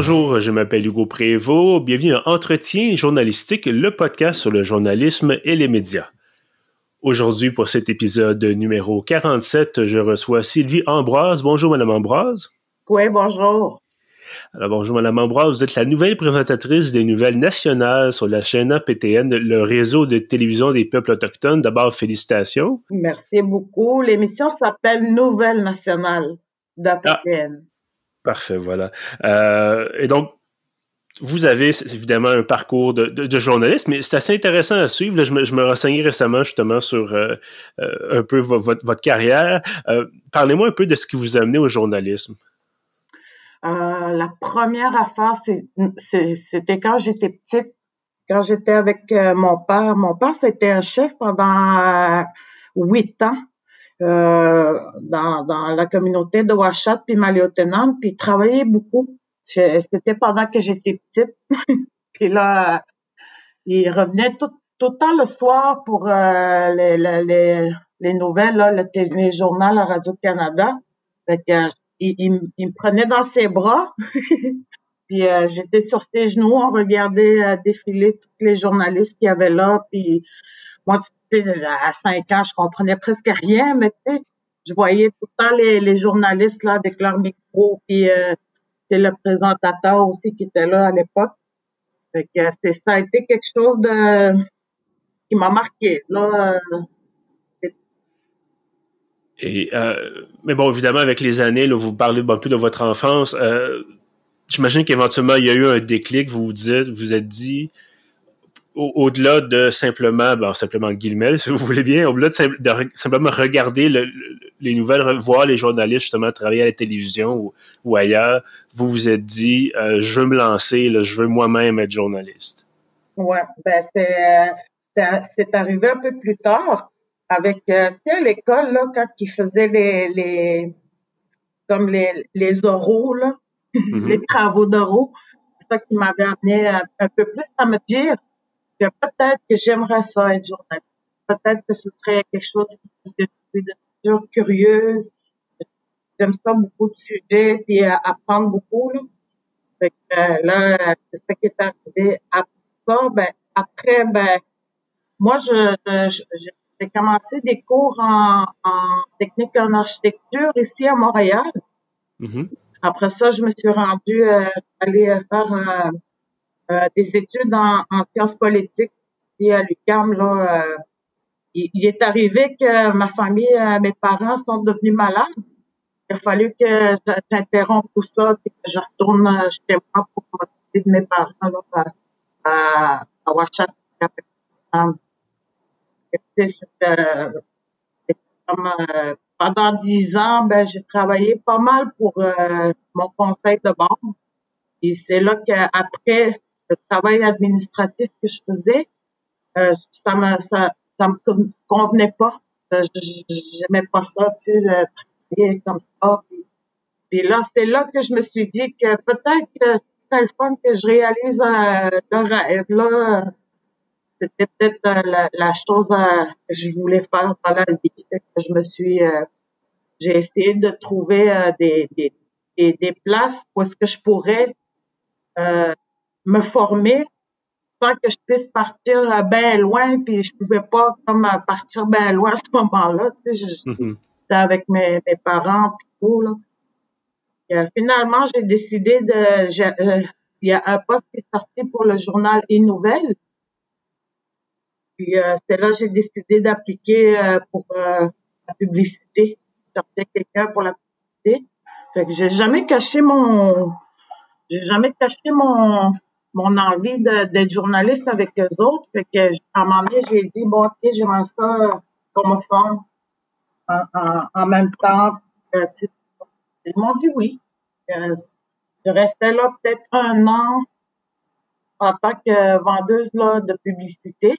Bonjour, je m'appelle Hugo Prévost. Bienvenue à Entretien journalistique, le podcast sur le journalisme et les médias. Aujourd'hui, pour cet épisode numéro 47, je reçois Sylvie Ambroise. Bonjour, Madame Ambroise. Oui, bonjour. Alors, bonjour, Madame Ambroise. Vous êtes la nouvelle présentatrice des nouvelles nationales sur la chaîne APTN, le réseau de télévision des peuples autochtones. D'abord, félicitations. Merci beaucoup. L'émission s'appelle Nouvelles nationales d'APTN. Ah, parfait, voilà. Euh, et donc, vous avez évidemment un parcours de, de, journaliste, mais c'est assez intéressant à suivre. je, me, je me renseignais récemment justement sur euh, euh, un peu votre, votre carrière. Euh, parlez-moi un peu de ce qui vous a amené au journalisme. la première affaire, c'était quand j'étais petite, quand j'étais avec mon père. Mon père, c'était un chef pendant huit ans. Dans, dans la communauté de Ouachat puis Maliotenam, puis il travaillait beaucoup. C'était pendant que j'étais petite. puis là, il revenait tout, tout le temps le soir pour euh, les, les, les, nouvelles, là, le, journaux à Radio-Canada. Fait que, il, il, me prenait dans ses bras. puis euh, j'étais sur ses genoux, on regardait euh, défiler tous les journalistes qu'il y avait là. Puis moi, tu sais, à cinq ans, je comprenais presque rien, mais tu sais, je voyais tout le temps les, journalistes là avec leur micro, puis c'est le présentateur aussi qui était là à l'époque. Fait que ça a été quelque chose de qui m'a marqué. Là, et euh, mais bon, évidemment, avec les années, vous parlez un peu de votre enfance. Euh, J'imagine qu'éventuellement, il y a eu un déclic. Vous vous dites, vous êtes dit, au-delà de simplement, bon, simplement guillemets, si vous voulez bien, au-delà de, simplement regarder les nouvelles, voir les journalistes justement travailler à la télévision ou, ailleurs, vous vous êtes dit, euh, je veux me lancer, là, je veux moi-même être journaliste. Ouais, ben c'est c'est arrivé un peu plus tard avec, euh, tu sais, à l'école là, quand ils faisaient les, les comme les les oraux là, mm-hmm. les travaux d'oraux, c'est ça qui m'avait amené un, un peu plus à me dire que peut-être que j'aimerais ça être journaliste. Peut-être que ce serait quelque chose qui me de nature curieuse. J'aime ça beaucoup de sujets et apprendre beaucoup. Là. Fait que, euh, là, c'est ça qui est arrivé. Après ça, ben, après, ben, moi, je, j'ai commencé des cours en, en, technique en architecture ici à Montréal. Mm-hmm. Après ça, je me suis rendue euh, aller faire euh, euh, des études en, sciences politiques et à l'UQAM. Là, euh, il, est arrivé que ma famille, euh, mes parents sont devenus malades. Il a fallu que j'interrompe tout ça et que je retourne chez moi pour m'occuper de mes parents là, à, à Ouachat. pendant dix ans, ben, j'ai travaillé pas mal pour mon conseil de banque. Et c'est là qu'après le travail administratif que je faisais, euh, ça me ça, ça me convenait pas. Euh, j'aimais pas ça, tu sais, euh, travailler comme ça. Puis, là, c'est là que je me suis dit que peut-être que c'était le fun que je réalise euh, rêve. Là, c'était peut-être euh, la, la, chose que je voulais faire dans la vie. Je me suis, j'ai essayé de trouver des, des, des, des, places où est-ce que je pourrais euh, me former sans que je puisse partir bien loin, puis je pouvais pas comme partir bien loin à ce moment-là. Tu sais, mm-hmm. j'étais avec mes, mes parents puis tout là. Et, finalement, j'ai décidé de. Euh, il y a un poste qui est sorti pour le journal e Nouvelles. Puis euh, c'est là j'ai décidé d'appliquer euh, pour euh, la publicité. Chercher quelqu'un pour la publicité. Fait que j'ai jamais caché mon. J'ai jamais caché mon mon envie d'être journaliste avec eux autres. Fait que, à un moment donné, j'ai dit, bon, ok, j'aimerais ça comme forme en, en, en, même temps. Euh, ils m'ont dit oui. Euh, je restais là peut-être un an en tant que vendeuse là, de publicité.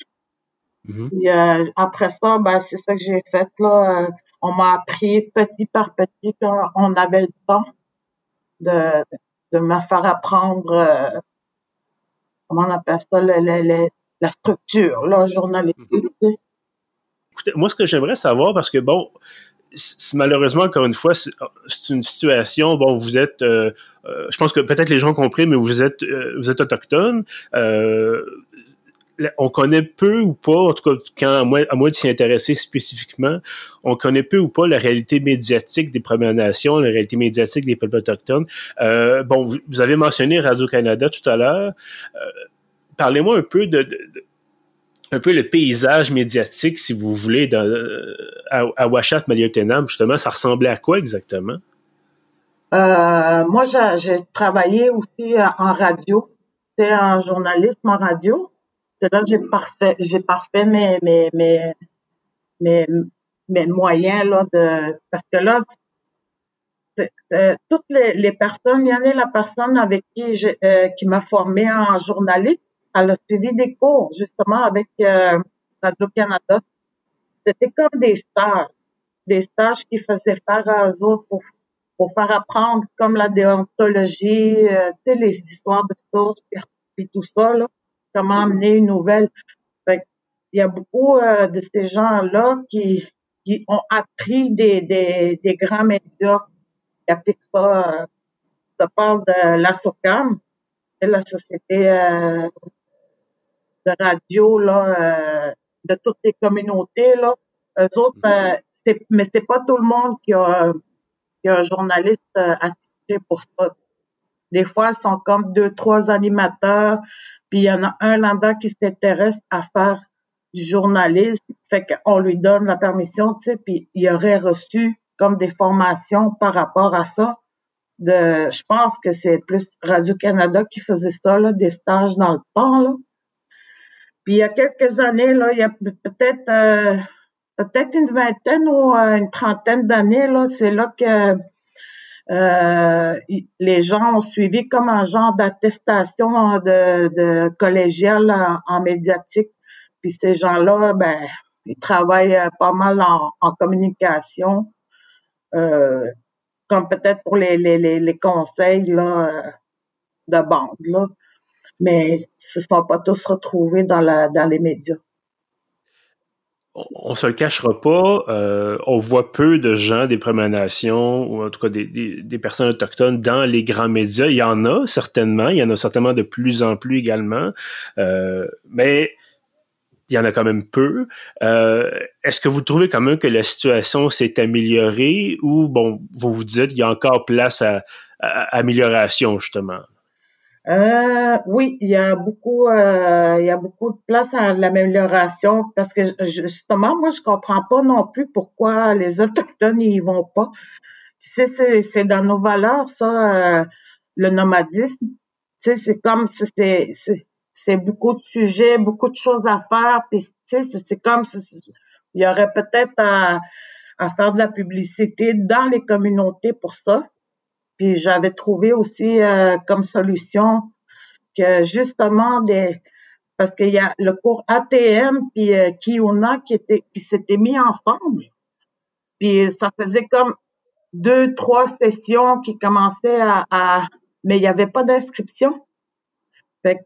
Mm-hmm. euh, après ça, ben, c'est ça que j'ai fait. là. on m'a appris petit par petit quand on avait le temps de, de me faire apprendre euh, comment on appelle ça, la structure, la journalistique. Écoutez, moi, ce que j'aimerais savoir, parce que bon, malheureusement, encore une fois, c'est une situation, bon, vous êtes, euh, euh, je pense que peut-être les gens ont compris, mais vous êtes, euh, vous êtes autochtone. On connaît peu ou pas, en tout cas, quand, à moins, de s'y intéresser spécifiquement, on connaît peu ou pas la réalité médiatique des Premières Nations, la réalité médiatique des peuples autochtones. bon, vous, avez mentionné Radio-Canada tout à l'heure. Parlez-moi un peu de un peu le paysage médiatique, si vous voulez, dans, à, à Washat Maliotenam, justement, ça ressemblait à quoi exactement? Euh, moi, j'ai travaillé aussi euh, en radio. C'était en journalisme en radio. Là j'ai parfait, j'ai parfait mes, mes, mes, mes, moyens là de parce que là toutes les, personnes, il y en a la personne avec qui euh, qui m'a formé en journaliste elle a suivi des cours justement avec euh, Radio-Canada. C'était comme des stages, des stages qui faisaient faire à eux autres pour, pour faire apprendre comme la déontologie, euh, les histoires de sources, tout ça, là, comment amener une nouvelle. Fait, il y a beaucoup euh, de ces gens-là qui, qui ont appris des, des, des grands médias qui appliquent ça. Euh, ça parle de la SOCAM, la Société euh, de radio là, euh, de toutes les communautés là. Eux autres, mm-hmm. euh, mais c'est pas tout le monde qui a, qui a un journaliste euh, attiré pour ça. Des fois, ils sont comme deux, trois animateurs, puis il y en a un là-dedans qui s'intéresse à faire du journalisme, fait qu'on lui donne la permission, tu sais, puis il aurait reçu comme des formations par rapport à ça. De, je pense que c'est plus Radio-Canada qui faisait ça, là, des stages dans le temps, là. Puis il y a quelques années, là, il y a peut-être euh, peut-être une vingtaine ou euh, une trentaine d'années, là, c'est là que euh, les gens ont suivi comme un genre d'attestation de, de collégiale en, médiatique. Puis ces gens-là, ben, ils travaillent pas mal en, en communication, euh, comme peut-être pour les, les, les, conseils là, de bande. Là mais ce ne sont pas tous retrouvés dans, la, dans les médias. On, se le cachera pas, euh, on voit peu de gens des Premières Nations ou en tout cas des, personnes autochtones dans les grands médias. Il y en a certainement, il y en a certainement de plus en plus également, euh, mais il y en a quand même peu. Euh, est-ce que vous trouvez quand même que la situation s'est améliorée ou bon, vous vous dites qu'il y a encore place à amélioration justement? Euh, oui, il y a beaucoup, euh, il y a beaucoup de place à l'amélioration parce que justement, moi, je comprends pas non plus pourquoi les autochtones n'y vont pas. Tu sais, c'est dans nos valeurs, ça, euh, le nomadisme. Tu sais, c'est comme, c'est c'est beaucoup de sujets, beaucoup de choses à faire. Puis, tu sais, c'est comme, il y aurait peut-être à, à faire de la publicité dans les communautés pour ça. Puis j'avais trouvé aussi euh, comme solution que justement des parce qu'il y a le cours ATM puis euh, Kiona qui était qui s'était mis ensemble. Puis ça faisait comme deux trois sessions qui commençaient à, mais il n'y avait pas d'inscription. Peut-être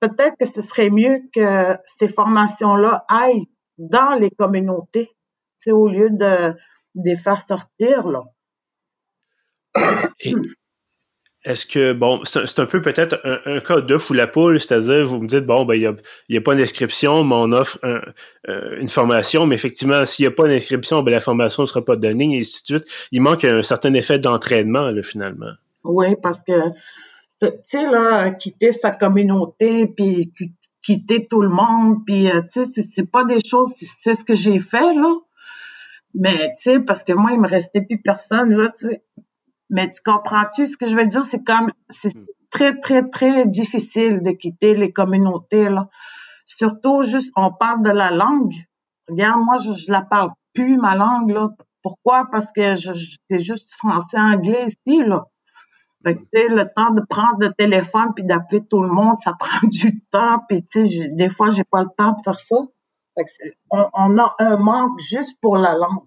peut-être que ce serait mieux que ces formations là aillent dans les communautés, c'est au lieu de, de les faire sortir là. Est-ce que, bon, c'est un peu peut-être un, cas d'œuf ou la poule, c'est-à-dire, vous me dites, bon, ben, il n'y a, y a, pas d'inscription, mais on offre euh, une formation, mais effectivement, s'il n'y a pas d'inscription, ben, la formation ne sera pas donnée, et ainsi de suite. Il manque un certain effet d'entraînement, finalement. Oui, parce que, tu sais, là, quitter sa communauté, puis quitter tout le monde, puis, euh, tu sais, c'est pas des choses, c'est ce que j'ai fait, là. Mais, tu sais, parce que moi, il me restait plus personne, là, tu sais mais tu comprends-tu ce que je veux dire? C'est comme, c'est hmm. très, très, très difficile de quitter les communautés, là. Surtout, juste, on parle de la langue. Regarde, moi, je, je la parle plus, ma langue, là. Pourquoi? Parce que c'est juste français-anglais ici, là. Fait que, tu sais, le temps de prendre le téléphone puis d'appeler tout le monde, ça prend du temps. Puis, tu sais, des fois, j'ai pas le temps de faire ça. Fait que on, on a un manque juste pour la langue.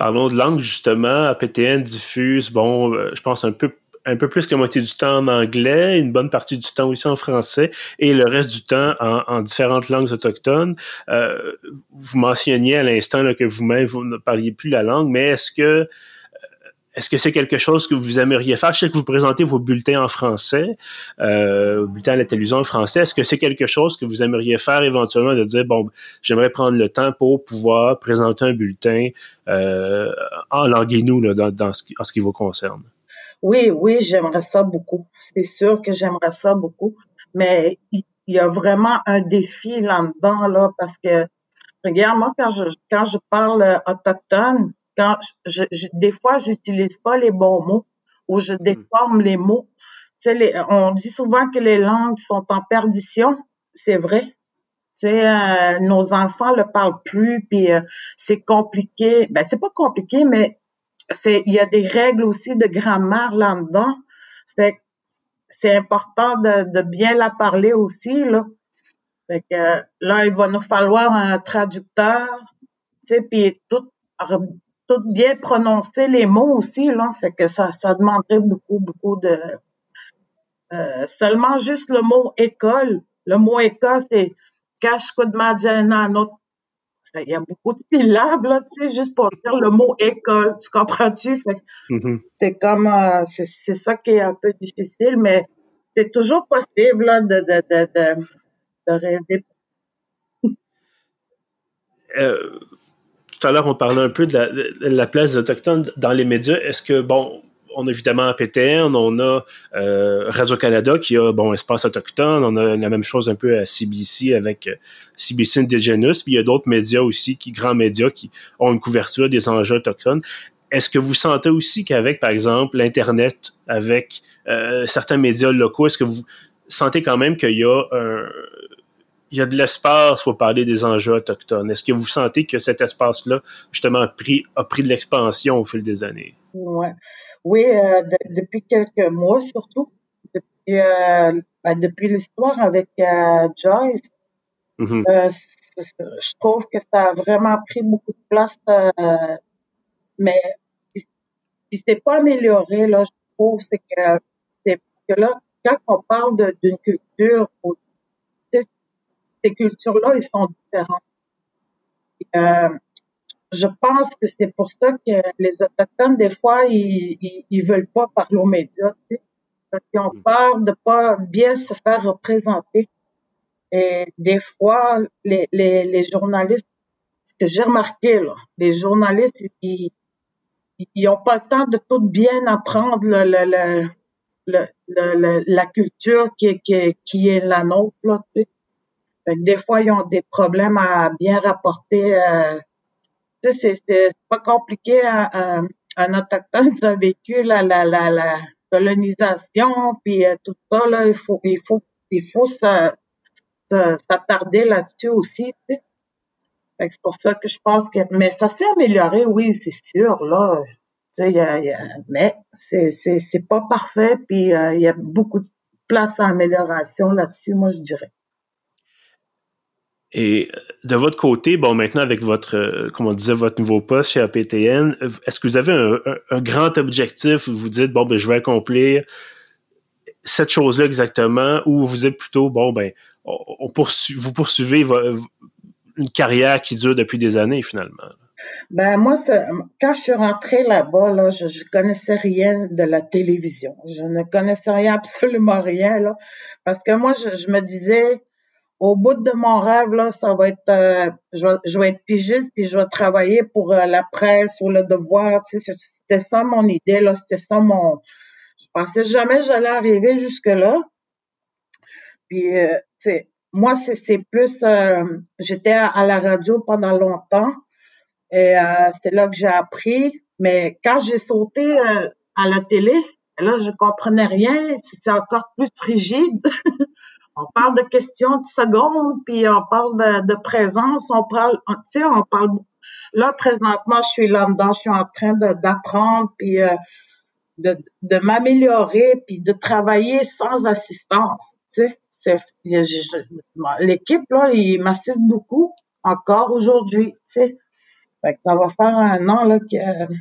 Parlons de langue, justement. APTN diffuse, bon, euh, je pense un peu un peu plus que la moitié du temps en anglais, une bonne partie du temps aussi en français et le reste du temps en, différentes langues autochtones. Euh, vous mentionniez à l'instant que vous-même, vous ne parliez plus la langue, mais est-ce que est-ce que c'est quelque chose que vous aimeriez faire? Je sais que vous présentez vos bulletins en français, euh, bulletins à la télévision en français. Est-ce que c'est quelque chose que vous aimeriez faire éventuellement de dire, bon, j'aimerais prendre le temps pour pouvoir présenter un bulletin euh, en langue nous dans, dans ce en ce qui vous concerne? Oui, oui, j'aimerais ça beaucoup. C'est sûr que j'aimerais ça beaucoup. Mais il y a vraiment un défi là-dedans, là, parce que, regarde, moi, quand je, quand je parle autochtone, quand je, des fois, j'utilise pas les bons mots ou je hmm. déforme les mots. Les, on dit souvent que les langues sont en perdition. C'est vrai. C'est euh, nos enfants le parlent plus, puis euh, c'est compliqué. Ben c'est pas compliqué, mais c'est il y a des règles aussi de grammaire là-dedans. Fait c'est important de, de, bien la parler aussi là. Fait que là il va nous falloir un traducteur, tu sais, puis tout tout bien prononcer les mots aussi, là. Fait que ça, ça demanderait beaucoup, beaucoup de. Euh, seulement juste le mot école. Le mot école, c'est de Il y a beaucoup de syllabes, là, tu sais, juste pour dire le mot école. Tu comprends-tu? Mm-hmm. c'est comme, euh, c'est ça qui est un peu difficile, mais c'est toujours possible, là, de, de, de, de, de rêver. Euh, tout à l'heure, on parlait un peu de la, place des Autochtones dans les médias. Est-ce que, bon, on a évidemment PTN, on a euh, Radio-Canada qui a, bon, Espace Autochtone, on a la même chose un peu à CBC avec euh, CBC Indigenous, puis il y a d'autres médias aussi, qui, grands médias, qui ont une couverture des enjeux autochtones. Est-ce que vous sentez aussi qu'avec, par exemple, l'Internet, avec euh, certains médias locaux, est-ce que vous sentez quand même qu'il y a un, il y a de l'espace pour parler des enjeux autochtones. Est-ce que vous sentez que cet espace-là, justement, a pris, a pris de l'expansion au fil des années? Ouais. Oui, euh, depuis quelques mois surtout. Depuis, euh, ben, depuis l'histoire avec euh, Joyce, mm-hmm. je trouve que ça a vraiment pris beaucoup de place. mais ce n'est pas amélioré, là, je trouve, c'est que, c'est parce que là, quand on parle d'une culture ces cultures-là, ils sont différents. Euh, je pense que c'est pour ça que les autochtones, des fois, ils, ils, veulent pas parler aux médias, tu sais, parce qu'ils ont mm. peur de pas bien se faire représenter. Et des fois, les, les, les journalistes, que j'ai remarqué, là, les journalistes, ils, ils ont pas le temps de tout bien apprendre le, le, le, le, la culture qui, qui, qui est la nôtre, là, tu sais des fois, ils ont des problèmes à bien rapporter. Euh, c'est pas compliqué. Un, un autochtone qui a vécu la, la, colonisation, puis euh, tout ça, là, il faut, il faut, il faut s'attarder là-dessus aussi. C'est pour ça que je pense que, mais ça s'est amélioré, oui, c'est sûr, là. Y a, mais c'est pas parfait, puis euh, il y a beaucoup de place à amélioration là-dessus, moi, je dirais. Et de votre côté, bon, maintenant avec votre, euh, comme on disait, votre nouveau poste chez APTN, est-ce que vous avez un, grand objectif où vous dites, bon, ben, je vais accomplir cette chose-là exactement, ou vous êtes plutôt, bon, ben, on poursuit, vous poursuivez une carrière qui dure depuis des années, finalement? Ben moi, quand je suis rentrée là-bas, là, je, je connaissais rien de la télévision. Je ne connaissais rien, absolument rien, là, parce que moi, je, je me disais, au bout de mon rêve, là, ça va être, euh, je, vais, être pigiste puis je vais travailler pour euh, la presse ou le devoir. Tu sais, c'était ça mon idée là, c'était ça mon. Je pensais jamais j'allais arriver jusque là. Puis, euh, tu sais, moi c'est plus, j'étais à, la radio pendant longtemps et c'était là que j'ai appris. Mais quand j'ai sauté à la télé, là je comprenais rien. C'est encore plus rigide. on parle de questions de secondes, puis on parle de, présence, on parle, tu sais, on parle. Là, présentement, je suis là-dedans, je suis en train d'apprendre, puis euh, de, m'améliorer, puis de travailler sans assistance. Tu sais, l'équipe là, il m'assiste beaucoup encore aujourd'hui. Tu sais, fait que ça va faire un an là que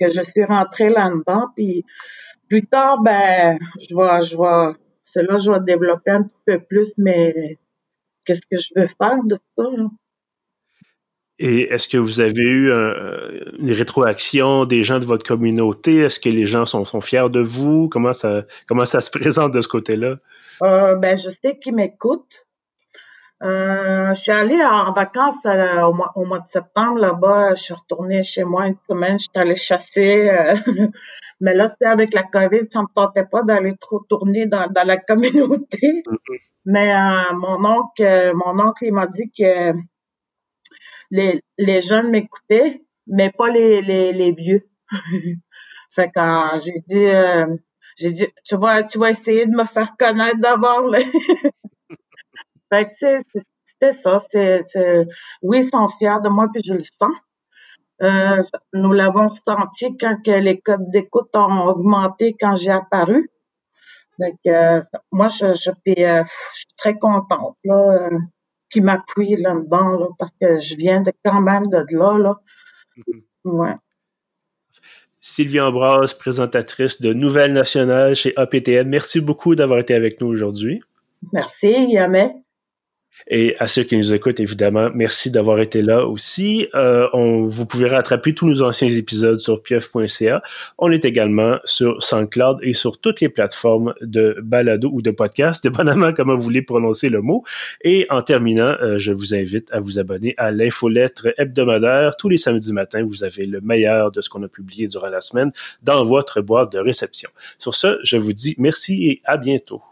que je suis rentrée là-dedans, puis plus tard, ben, je vais, je vais, que je vais développer un petit peu plus, mais qu'est-ce que je veux faire de ça? Et est-ce que vous avez eu une rétroaction des gens de votre communauté? Est-ce que les gens sont, sont fiers de vous? Comment ça, comment ça se présente de ce côté-là? Euh, ben, je sais qu'ils m'écoutent. Euh, je suis allée en vacances euh, au, mois, de septembre là-bas. Je suis retournée chez moi une semaine. Je suis allée chasser. Euh, mais là, tu avec la COVID, ça me tentait pas d'aller trop tourner dans, la communauté. Mais mon oncle, mon oncle, il m'a dit que les, jeunes m'écoutaient, mais pas les, les, les vieux. fait que j'ai dit, j'ai dit, tu vas, tu vas essayer de me faire connaître d'abord. Fait que c'était ça. C'est, oui, ils sont fiers de moi, puis je le sens. Euh, nous l'avons senti quand que les codes d'écoute ont augmenté quand j'ai apparu. Fait que, moi, je, je, euh, je, suis très contente là, euh, qu'ils m'appuient là-dedans là, parce que je viens de quand même de là. là. Mm-hmm. Ouais. Sylvie Ambroise, présentatrice de Nouvelles Nationales chez APTN. Merci beaucoup d'avoir été avec nous aujourd'hui. Merci, Yamé. Et à ceux qui nous écoutent, évidemment, merci d'avoir été là aussi. Euh, on, vous pouvez rattraper tous nos anciens épisodes sur pieuf.ca. On est également sur SoundCloud et sur toutes les plateformes de balado ou de podcast, dépendamment comment vous voulez prononcer le mot. Et en terminant, euh, je vous invite à vous abonner à l'infolettre hebdomadaire. Tous les samedis matins, vous avez le meilleur de ce qu'on a publié durant la semaine dans votre boîte de réception. Sur ce, je vous dis merci et à bientôt.